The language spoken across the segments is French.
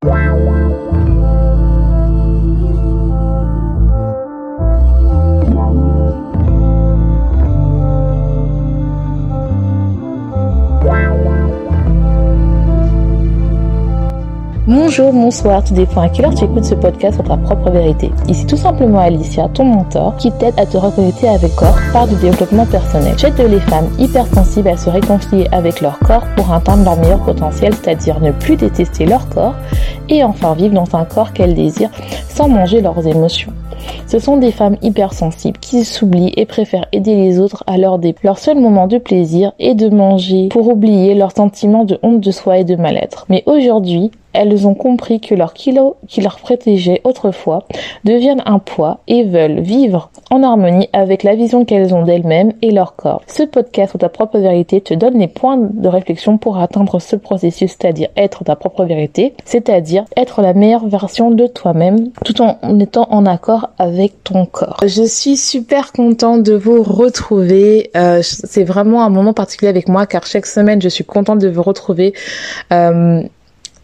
Música Bonjour, bonsoir, tout dépend à quelle heure tu écoutes ce podcast sur ta propre vérité. Ici tout simplement Alicia, ton mentor, qui t'aide à te reconnecter avec corps par du développement personnel. J'aide les femmes hypersensibles à se réconcilier avec leur corps pour atteindre leur meilleur potentiel, c'est-à-dire ne plus détester leur corps et enfin vivre dans un corps qu'elles désirent sans manger leurs émotions. Ce sont des femmes hypersensibles qui s'oublient et préfèrent aider les autres à leur dépens. Leur seul moment de plaisir est de manger pour oublier leur sentiment de honte de soi et de mal-être. Mais aujourd'hui, elles ont compris que leurs kilos qui leur protégeaient autrefois deviennent un poids et veulent vivre en harmonie avec la vision qu'elles ont d'elles-mêmes et leur corps. Ce podcast ou ta propre vérité te donne les points de réflexion pour atteindre ce processus, c'est-à-dire être ta propre vérité, c'est-à-dire être la meilleure version de toi-même tout en étant en accord avec ton corps. Je suis super contente de vous retrouver. Euh, c'est vraiment un moment particulier avec moi car chaque semaine je suis contente de vous retrouver. Euh,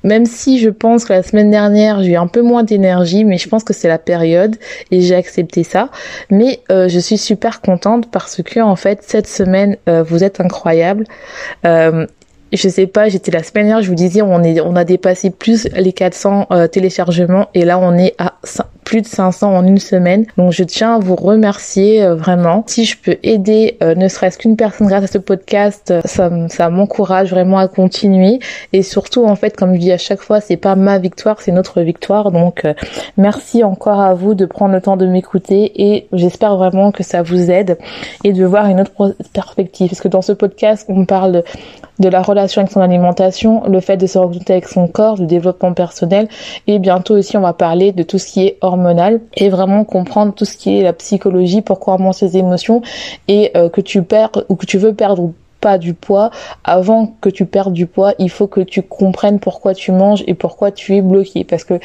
même si je pense que la semaine dernière j'ai eu un peu moins d'énergie, mais je pense que c'est la période et j'ai accepté ça. Mais euh, je suis super contente parce que en fait cette semaine euh, vous êtes incroyable. Euh, je sais pas, j'étais la semaine dernière, je vous disais, on est, on a dépassé plus les 400 téléchargements et là on est à plus de 500 en une semaine. Donc je tiens à vous remercier euh, vraiment. Si je peux aider euh, ne serait-ce qu'une personne grâce à ce podcast, euh, ça, ça m'encourage vraiment à continuer. Et surtout en fait, comme je dis à chaque fois, c'est pas ma victoire, c'est notre victoire. Donc merci encore à vous de prendre le temps de m'écouter et j'espère vraiment que ça vous aide et de voir une autre perspective. Parce que dans ce podcast, on parle de la relation avec son alimentation, le fait de se reconnecter avec son corps, le développement personnel et bientôt aussi on va parler de tout ce qui est hormonal et vraiment comprendre tout ce qui est la psychologie, pourquoi on ses émotions et euh, que tu perds ou que tu veux perdre pas du poids, avant que tu perdes du poids, il faut que tu comprennes pourquoi tu manges et pourquoi tu es bloqué. Parce que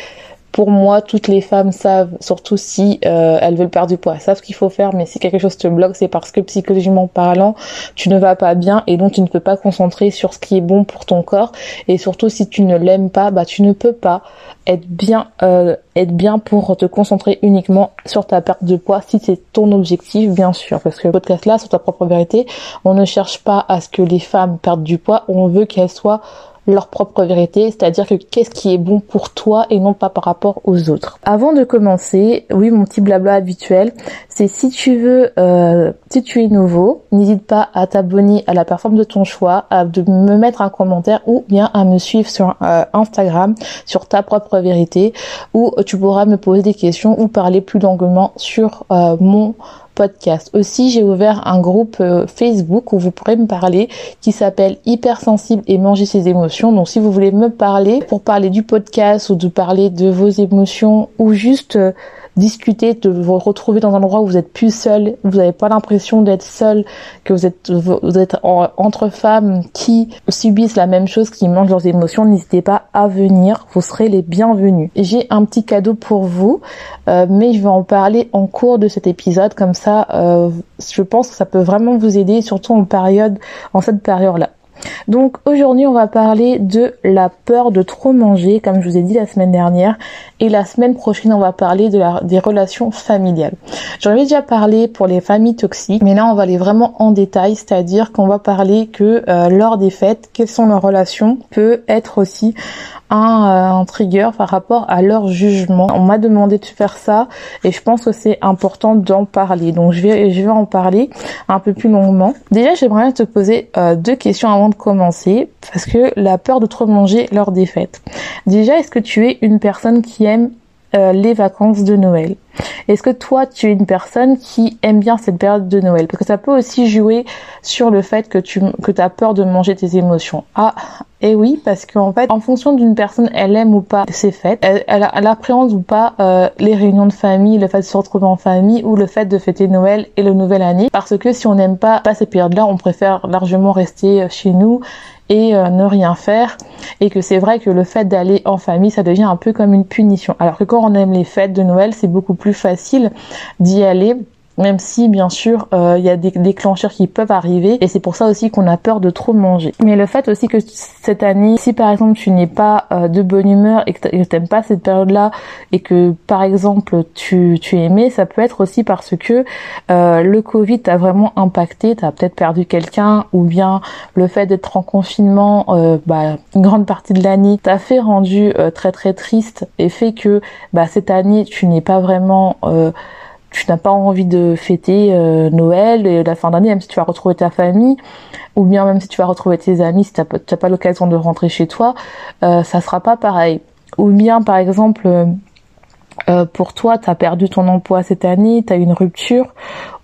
pour moi, toutes les femmes savent, surtout si euh, elles veulent perdre du poids, savent ce qu'il faut faire, mais si quelque chose te bloque, c'est parce que psychologiquement parlant, tu ne vas pas bien et donc tu ne peux pas concentrer sur ce qui est bon pour ton corps. Et surtout, si tu ne l'aimes pas, bah tu ne peux pas être bien, euh, être bien pour te concentrer uniquement sur ta perte de poids, si c'est ton objectif, bien sûr. Parce que le podcast là, sur ta propre vérité, on ne cherche pas à ce que les femmes perdent du poids, on veut qu'elles soient leur propre vérité, c'est-à-dire que qu'est-ce qui est bon pour toi et non pas par rapport aux autres. Avant de commencer, oui, mon petit blabla habituel, c'est si tu veux, euh, si tu es nouveau, n'hésite pas à t'abonner à la plateforme de ton choix, à me mettre un commentaire ou bien à me suivre sur euh, Instagram, sur ta propre vérité, où tu pourras me poser des questions ou parler plus longuement sur euh, mon podcast. Aussi, j'ai ouvert un groupe euh, Facebook où vous pourrez me parler qui s'appelle Hypersensible et manger ses émotions. Donc si vous voulez me parler pour parler du podcast ou de parler de vos émotions ou juste euh, discuter, de vous retrouver dans un endroit où vous êtes plus seul, vous n'avez pas l'impression d'être seul, que vous êtes, vous êtes entre femmes qui subissent la même chose, qui mangent leurs émotions, n'hésitez pas à venir, vous serez les bienvenus. J'ai un petit cadeau pour vous, euh, mais je vais en parler en cours de cet épisode, comme ça, euh, je pense que ça peut vraiment vous aider, surtout en période, en cette période-là. Donc aujourd'hui on va parler de la peur de trop manger comme je vous ai dit la semaine dernière et la semaine prochaine on va parler des relations familiales. J'en avais déjà parlé pour les familles toxiques mais là on va aller vraiment en détail c'est-à-dire qu'on va parler que euh, lors des fêtes quelles sont leurs relations peut être aussi un, euh, trigger par rapport à leur jugement. On m'a demandé de faire ça et je pense que c'est important d'en parler. Donc je vais je vais en parler un peu plus longuement. Déjà, j'aimerais te poser euh, deux questions avant de commencer parce que la peur de trop manger lors des. Déjà, est-ce que tu es une personne qui aime euh, les vacances de Noël? Est-ce que toi, tu es une personne qui aime bien cette période de Noël? Parce que ça peut aussi jouer sur le fait que tu que as peur de manger tes émotions. Ah, et oui, parce qu'en fait, en fonction d'une personne, elle aime ou pas ces fêtes, elle, appréhende ou pas euh, les réunions de famille, le fait de se retrouver en famille ou le fait de fêter Noël et le Nouvel Année. Parce que si on n'aime pas, pas ces périodes-là, on préfère largement rester chez nous et euh, ne rien faire et que c'est vrai que le fait d'aller en famille ça devient un peu comme une punition alors que quand on aime les fêtes de Noël c'est beaucoup plus facile d'y aller même si bien sûr euh, il y a des déclencheurs qui peuvent arriver et c'est pour ça aussi qu'on a peur de trop manger. Mais le fait aussi que cette année, si par exemple tu n'es pas euh, de bonne humeur et que t'aimes pas cette période-là et que par exemple tu tu aimais, ça peut être aussi parce que euh, le Covid t'a vraiment impacté, t'as peut-être perdu quelqu'un ou bien le fait d'être en confinement, bah, une grande partie de l'année t'a fait rendu très très triste et fait que bah, cette année tu n'es pas vraiment tu n'as pas envie de fêter euh, Noël et la fin d'année, même si tu vas retrouver ta famille, ou bien même si tu vas retrouver tes amis, si tu n'as pas l'occasion de rentrer chez toi, euh, ça sera pas pareil. Ou bien, par exemple, euh, euh, pour toi, tu as perdu ton emploi cette année, tu as une rupture,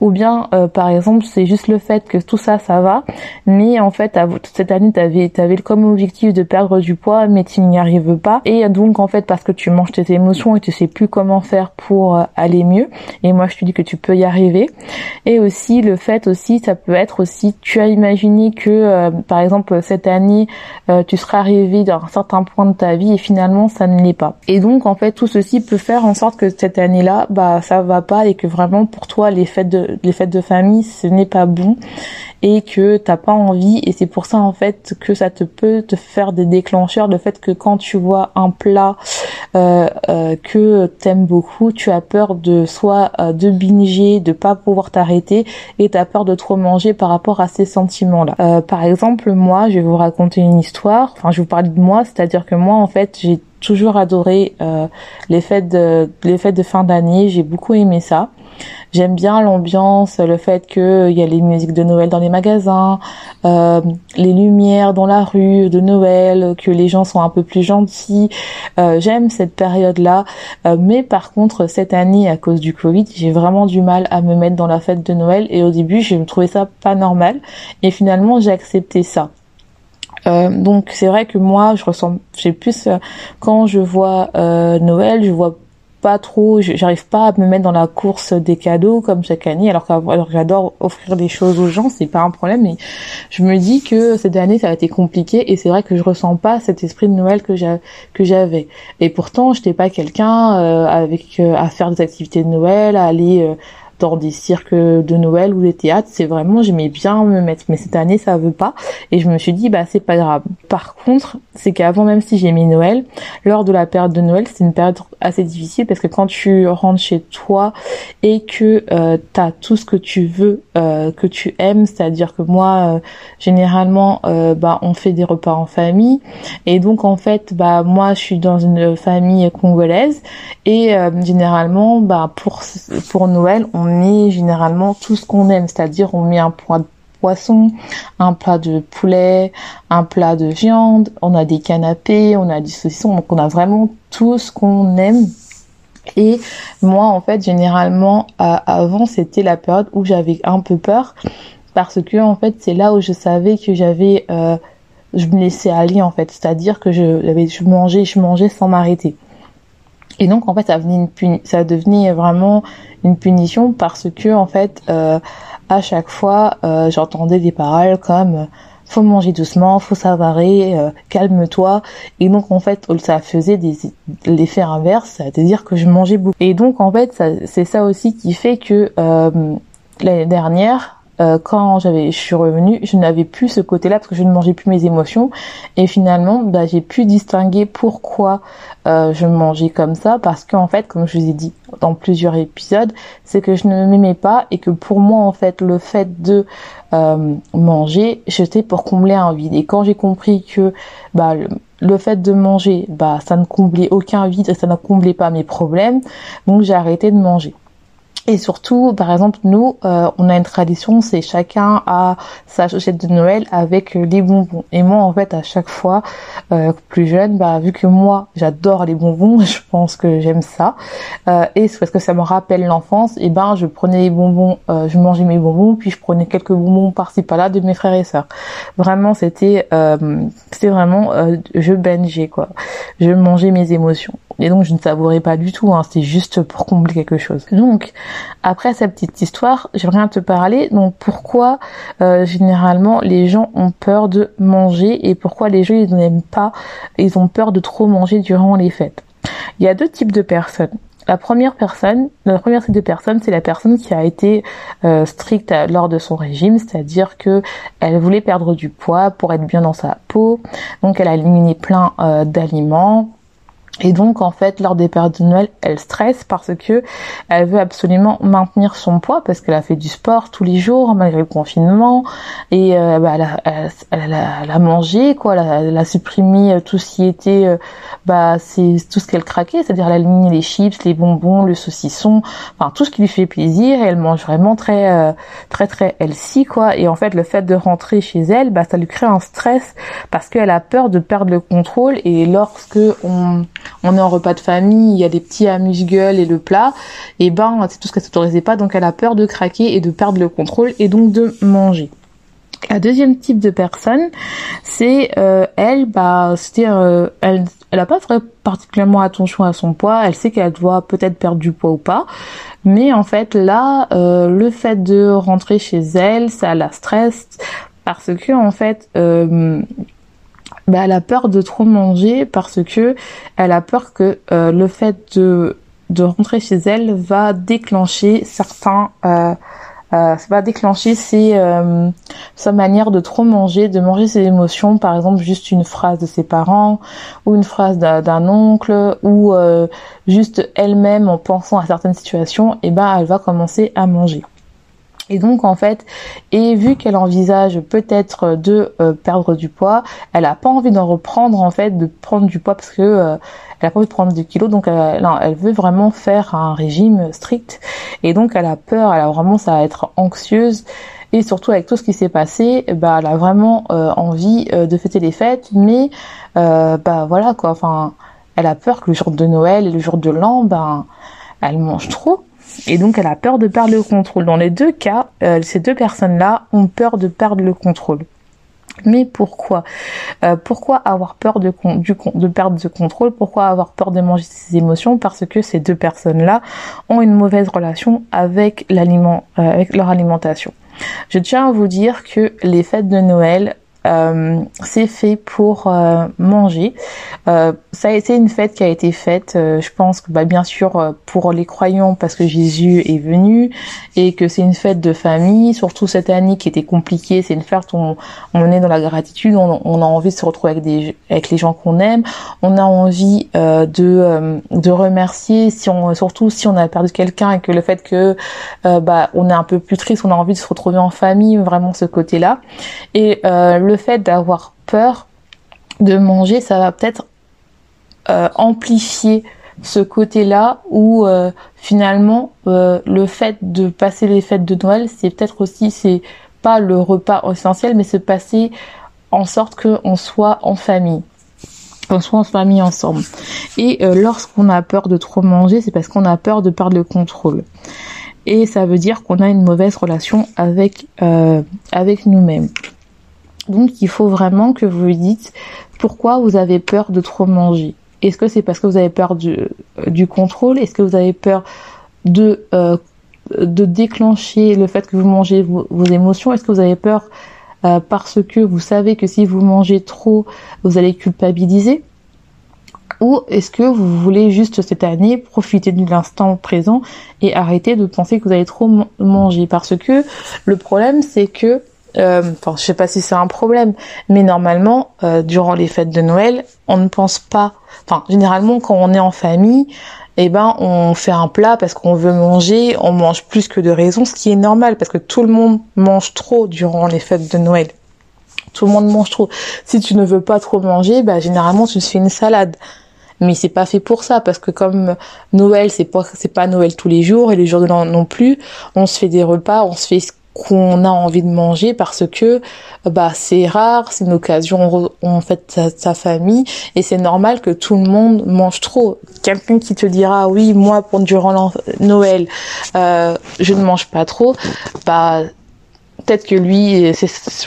ou bien euh, par exemple, c'est juste le fait que tout ça, ça va, mais en fait, cette année, tu avais, avais comme objectif de perdre du poids, mais tu n'y arrives pas, et donc en fait, parce que tu manges tes émotions et tu sais plus comment faire pour euh, aller mieux, et moi je te dis que tu peux y arriver, et aussi le fait aussi, ça peut être aussi, tu as imaginé que par exemple cette année, tu seras arrivé dans un certain point de ta vie et finalement ça ne l'est pas. Et donc en fait, tout ceci peut faire en sorte que cette année-là, bah ça va pas et que vraiment pour toi les fêtes de les fêtes de famille ce n'est pas bon et que t'as pas envie. Et c'est pour ça en fait que ça te peut te faire des déclencheurs. Le fait que quand tu vois un plat euh, euh, que t'aimes beaucoup tu as peur de soit euh, de binger de pas pouvoir t'arrêter et t'as peur de trop manger par rapport à ces sentiments là euh, par exemple moi je vais vous raconter une histoire. Enfin je vous parler de moi c'est à dire que moi en fait j'ai toujours adoré euh, les fêtes de les fêtes de fin d'année. J'ai beaucoup aimé ça. J'aime bien l'ambiance, le fait qu'il y a les musiques de Noël dans les magasins, euh, les lumières dans la rue de Noël, que les gens sont un peu plus gentils. Euh, j'aime cette période-là. mais par contre, cette année, à cause du Covid, j'ai vraiment du mal à me mettre dans la fête de Noël. Et au début, je me trouvais ça pas normal. Et finalement, j'ai accepté ça. Euh, donc c'est vrai que moi je ressens, j'ai plus euh, quand je vois euh, Noël, je vois pas trop, j'arrive pas à me mettre dans la course des cadeaux comme chaque année, alors que j'adore offrir des choses aux gens, c'est pas un problème, mais je me dis que cette année ça a été compliqué et c'est vrai que je ressens pas cet esprit de Noël que j'avais. Et pourtant, j'étais pas quelqu'un euh, avec à faire des activités de Noël, à aller dans des cirques de Noël ou des théâtres. C'est vraiment, j'aimais bien me mettre. Mais cette année, ça veut pas. Et je me suis dit, bah, c'est pas grave. Par contre, c'est qu'avant, même si j'ai mis Noël, lors de la période de Noël, c'est une période assez difficile parce que quand tu rentres chez toi et que euh, tu as tout ce que tu veux, euh, que tu aimes, c'est-à-dire que moi, euh, généralement, euh, bah, on fait des repas en famille. Et donc, en fait, bah, moi, je suis dans une famille congolaise et généralement, bah, pour, pour Noël, on met généralement tout ce qu'on aime, c'est-à-dire on met un plat de poisson, un plat de poulet, un plat de viande, on a des canapés, on a du saucisson, donc on a vraiment tout ce qu'on aime. Et moi, en fait, généralement, avant, c'était la période où j'avais un peu peur parce que, en fait, c'est là où je savais que j'avais, euh, je me laissais aller, en fait, c'est-à-dire que je, je mangeais, je mangeais sans m'arrêter. Et donc en fait ça devenait, vraiment une punition parce que en fait euh, à chaque fois euh, j'entendais des paroles comme euh, faut manger doucement, faut savarer, calme-toi. Et donc en fait ça faisait des l'effet inverse, c'est-à-dire que je mangeais beaucoup. Et donc en fait c'est ça aussi qui fait que l'année dernière euh, quand j'avais, je suis revenue, je n'avais plus ce côté-là parce que je ne mangeais plus mes émotions. Et finalement, bah, j'ai pu distinguer pourquoi euh, je mangeais comme ça parce qu'en fait, comme je vous ai dit dans plusieurs épisodes, c'est que je ne m'aimais pas et que pour moi, en fait, le fait de euh, manger, j'étais pour combler un vide. Et quand j'ai compris que bah, le, fait de manger, bah, ça ne comblait aucun vide et ça ne comblait pas mes problèmes, donc j'ai arrêté de manger. Et surtout, par exemple, nous, euh, on a une tradition, c'est chacun a sa chaussette de Noël avec euh, les bonbons. Et moi, en fait, à chaque fois, euh, plus jeune, bah, vu que moi, j'adore les bonbons, je pense que j'aime ça. Euh, et c'est parce que ça me rappelle l'enfance. Et ben, je prenais les bonbons, euh, je mangeais mes bonbons, puis je prenais quelques bonbons par-ci par-là de mes frères et sœurs. Vraiment, c'était, c'était vraiment, je bingeais quoi. Je mangeais mes émotions. Et donc, je ne savourais pas du tout. Hein, c'était juste pour combler quelque chose. Donc après cette petite histoire, j'aimerais te parler donc pourquoi euh, généralement les gens ont peur de manger et pourquoi les gens ils n'aiment pas, ils ont peur de trop manger durant les fêtes. Il y a deux types de personnes. la première personne, la première type de personne, c'est la personne qui a été euh, stricte lors de son régime, c'est-à-dire que elle voulait perdre du poids pour être bien dans sa peau, donc elle a éliminé plein euh, d'aliments, et donc en fait lors des périodes de Noël, elle stresse parce que elle veut absolument maintenir son poids parce qu'elle a fait du sport tous les jours malgré le confinement. Et euh, bah, elle, a, elle, a, elle, a, mangé quoi, elle a, supprimé euh, tout ce qui était euh, bah c'est tout ce qu'elle craquait, c'est-à-dire elle a éliminé les chips, les bonbons, le saucisson, enfin tout ce qui lui fait plaisir. Et elle mange vraiment très très très healthy quoi. Et en fait le fait de rentrer chez elle, bah ça lui crée un stress parce qu'elle a peur de perdre le contrôle. Et lorsque on on est en repas de famille, il y a des petits amuse-gueules et le plat, et ben c'est tout ce qu'elle s'autorisait pas, donc elle a peur de craquer et de perdre le contrôle et donc de manger. La deuxième type de personne, c'est euh, elle, bah, c'était, euh, elle, elle a pas fait particulièrement attention à son poids. Elle sait qu'elle doit peut-être perdre du poids ou pas, mais en fait là, euh, le fait de rentrer chez elle, ça la stresse parce que en fait, bah, elle a peur de trop manger parce que elle a peur que euh, le fait de de rentrer chez elle va déclencher certains euh, euh, va déclencher ses, euh, sa manière de trop manger, de manger ses émotions, par exemple juste une phrase de ses parents ou une phrase d'un oncle ou euh, juste elle-même en pensant à certaines situations, et ben elle va commencer à manger. Et donc en fait, et vu qu'elle envisage peut-être de euh, perdre du poids, elle a pas envie d'en reprendre en fait, de prendre du poids parce que euh, elle a pas envie de prendre du kilos, donc euh, non, elle veut vraiment faire un régime strict. Et donc elle a peur, elle a vraiment ça va être anxieuse. Et surtout avec tout ce qui s'est passé, bah elle a vraiment envie de fêter les fêtes, mais bah voilà quoi. Enfin, elle a peur que le jour de Noël et le jour de l'an, ben elle mange trop et donc elle a peur de perdre le contrôle. Dans les deux cas, euh, ces deux personnes-là ont peur de perdre le contrôle. Mais pourquoi? Euh, Pourquoi avoir peur de, de perdre ce contrôle? Pourquoi avoir peur de manger ses émotions? Parce que ces deux personnes-là ont une mauvaise relation avec l'aliment, euh, avec leur alimentation. Je tiens à vous dire que les fêtes de Noël euh, c'est fait pour euh, manger. Euh, ça a été une fête qui a été faite, je pense que bah, bien sûr pour les croyants parce que Jésus est venu et que c'est une fête de famille, surtout cette année qui était compliquée. C'est une fête où on, est dans la gratitude, on, a envie de se retrouver avec des avec les gens qu'on aime, on a envie de de remercier si on surtout si on a perdu quelqu'un et que le fait que bah on est un peu plus triste, on a envie de se retrouver en famille, vraiment ce côté-là. Et le le fait d'avoir peur de manger, ça va peut-être euh, amplifier ce côté-là où euh, finalement euh, le fait de passer les fêtes de Noël, c'est peut-être aussi c'est pas le repas essentiel, mais se passer en sorte qu'on soit en famille qu'on soit en famille ensemble. Et lorsqu'on a peur de trop manger, c'est parce qu'on a peur de perdre le contrôle. Et ça veut dire qu'on a une mauvaise relation avec avec nous-mêmes. Donc il faut vraiment que vous dites pourquoi vous avez peur de trop manger. Est-ce que c'est parce que vous avez peur du, du contrôle? Est-ce que vous avez peur de, euh, de déclencher le fait que vous mangez vos, émotions? Est-ce que vous avez peur euh, parce que vous savez que si vous mangez trop, vous allez culpabiliser? Ou est-ce que vous voulez juste cette année profiter de l'instant présent et arrêter de penser que vous allez trop manger? Parce que le problème c'est que euh, enfin, je sais pas si c'est un problème, mais normalement, euh, durant les fêtes de Noël, on ne pense pas. Enfin, généralement, quand on est en famille, eh ben, on fait un plat parce qu'on veut manger, on mange plus que de raison, ce qui est normal parce que tout le monde mange trop durant les fêtes de Noël. Tout le monde mange trop. Si tu ne veux pas trop manger, bah, généralement, tu te fais une salade mais c'est pas fait pour ça parce que comme Noël c'est pas c'est pas Noël tous les jours et les jours de l'an non plus on se fait des repas on se fait qu'on a envie de manger parce que bah c'est rare, c'est une occasion en fait sa, famille et c'est normal que tout le monde mange trop. Quelqu'un qui te dira oui moi pour durant Noël euh, je ne mange pas trop, bah peut-être que lui,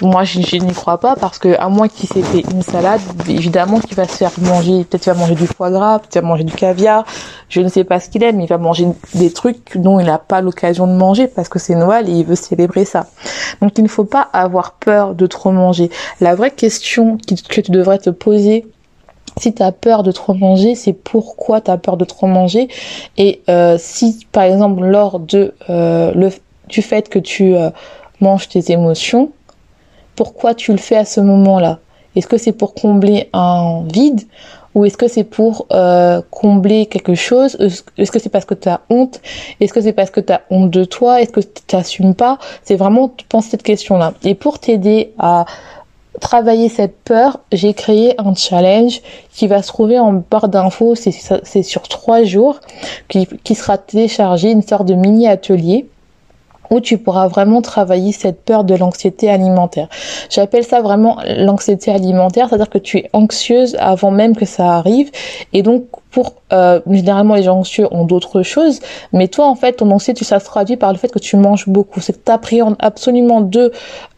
moi je, n'y crois pas parce que à moins qu'il s'ait fait une salade, évidemment qu'il va se faire manger, peut-être qu'il va manger du foie gras, peut-être qu'il va manger du caviar, je ne sais pas ce qu'il aime, il va manger des trucs dont il n'a pas l'occasion de manger parce que c'est Noël et il veut célébrer ça. Donc il ne faut pas avoir peur de trop manger. La vraie question que tu devrais te poser Si tu as peur de trop manger, c'est pourquoi tu as peur de trop manger? Et euh, si, par exemple, lors de euh, le, du fait que tu euh, manges tes émotions, pourquoi tu le fais à ce moment-là? Est-ce que c'est pour combler un vide ou est-ce que c'est pour euh, combler quelque chose? Est-ce que c'est parce que tu as honte? Est-ce que c'est parce que tu as honte de toi? Est-ce que tu t'assumes pas? C'est vraiment penser cette question-là. Et pour t'aider à travailler cette peur, j'ai créé un challenge qui va se trouver en barre d'infos. C'est sur trois jours, qui, qui sera téléchargé, une sorte de mini atelier où tu pourras vraiment travailler cette peur de l'anxiété alimentaire. J'appelle ça vraiment l'anxiété alimentaire, c'est-à-dire que tu es anxieuse avant même que ça arrive. Et donc pour euh, généralement les gens anxieux ont d'autres choses, mais toi en fait ton anxiété ça se traduit par le fait que tu manges beaucoup, c'est que tu appréhendes absolument de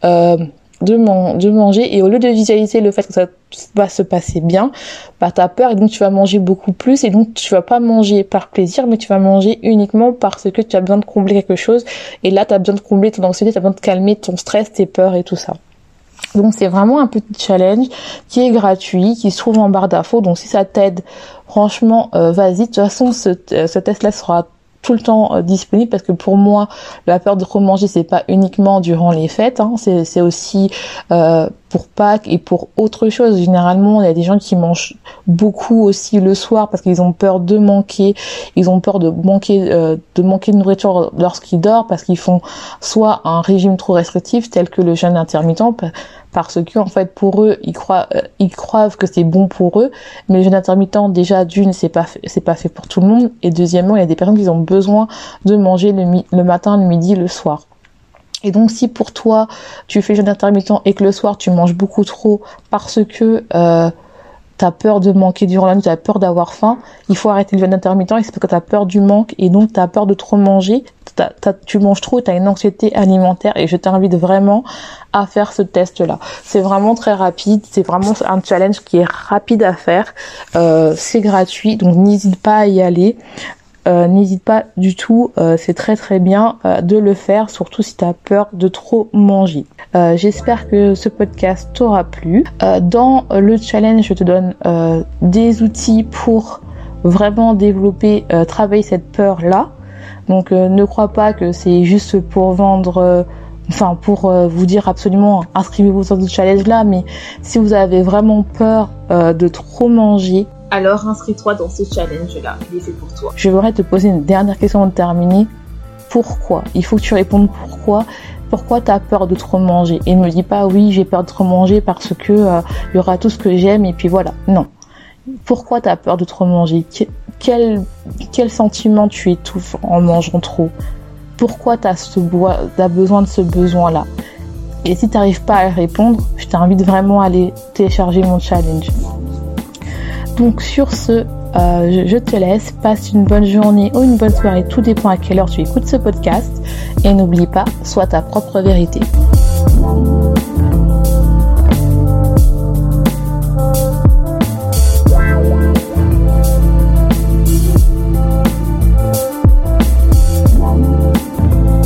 euh, de, de manger et au lieu de visualiser le fait que ça va se passer bien, bah t'as peur et donc tu vas manger beaucoup plus et donc tu vas pas manger par plaisir mais tu vas manger uniquement parce que tu as besoin de combler quelque chose et là tu as besoin de combler ton anxiété, tu as besoin de calmer ton stress, tes peurs et tout ça. Donc c'est vraiment un petit challenge qui est gratuit, qui se trouve en barre d'infos. Donc si ça t'aide, franchement, euh, vas-y. De toute façon, ce, euh, ce test-là sera tout le temps euh, disponible parce que pour moi la peur de trop manger c'est pas uniquement durant les fêtes hein, c'est aussi euh, pour Pâques et pour autre chose. Généralement il y a des gens qui mangent beaucoup aussi le soir parce qu'ils ont peur de manquer. Ils ont peur de manquer euh, de manquer de nourriture lorsqu'ils dorment parce qu'ils font soit un régime trop restrictif tel que le jeûne intermittent parce que en fait pour eux ils croient euh, ils croient que c'est bon pour eux. Mais le jeûne intermittent déjà d'une c'est pas c'est pas fait pour tout le monde. Et deuxièmement il y a des personnes qui ont besoin de manger le, le matin le midi le soir et donc si pour toi tu fais jeûne intermittent et que le soir tu manges beaucoup trop parce que euh, tu peur de manquer durant la nuit, tu as peur d'avoir faim, il faut arrêter le jeûne intermittent et c'est parce que tu as peur du manque et donc tu as peur de trop manger, tu manges trop, tu as une anxiété alimentaire et je t'invite vraiment à faire ce test-là. C'est vraiment très rapide, c'est vraiment un challenge qui est rapide à faire, euh, c'est gratuit, donc n'hésite pas à y aller. Euh, n'hésite pas du tout, euh, c'est très très bien euh, de le faire, surtout si tu as peur de trop manger. J'espère que ce podcast t'aura plu. dans le challenge, je te donne des outils pour vraiment développer, travailler cette peur-là. Donc ne crois pas que c'est juste pour vendre enfin pour vous dire absolument inscrivez-vous sur ce challenge là mais si vous avez vraiment peur de trop manger alors inscris-toi dans ce challenge-là. Il est fait pour toi. Je voudrais te poser une dernière question avant de terminer. Pourquoi? Il faut que tu répondes pourquoi. Pourquoi tu as peur de trop manger? Et ne me dis pas oui, j'ai peur de trop manger parce que euh, y aura tout ce que j'aime et puis voilà. Non. Pourquoi tu as peur de trop manger? Quel, quel sentiment tu étouffes en mangeant trop? Pourquoi tu as, as besoin de ce besoin-là? Et si tu n'arrives pas à répondre, je t'invite vraiment à aller télécharger mon challenge. Donc sur ce, euh, je te laisse, passe une bonne journée ou une bonne soirée, tout dépend à quelle heure tu écoutes ce podcast. Et n'oublie pas, sois ta propre vérité.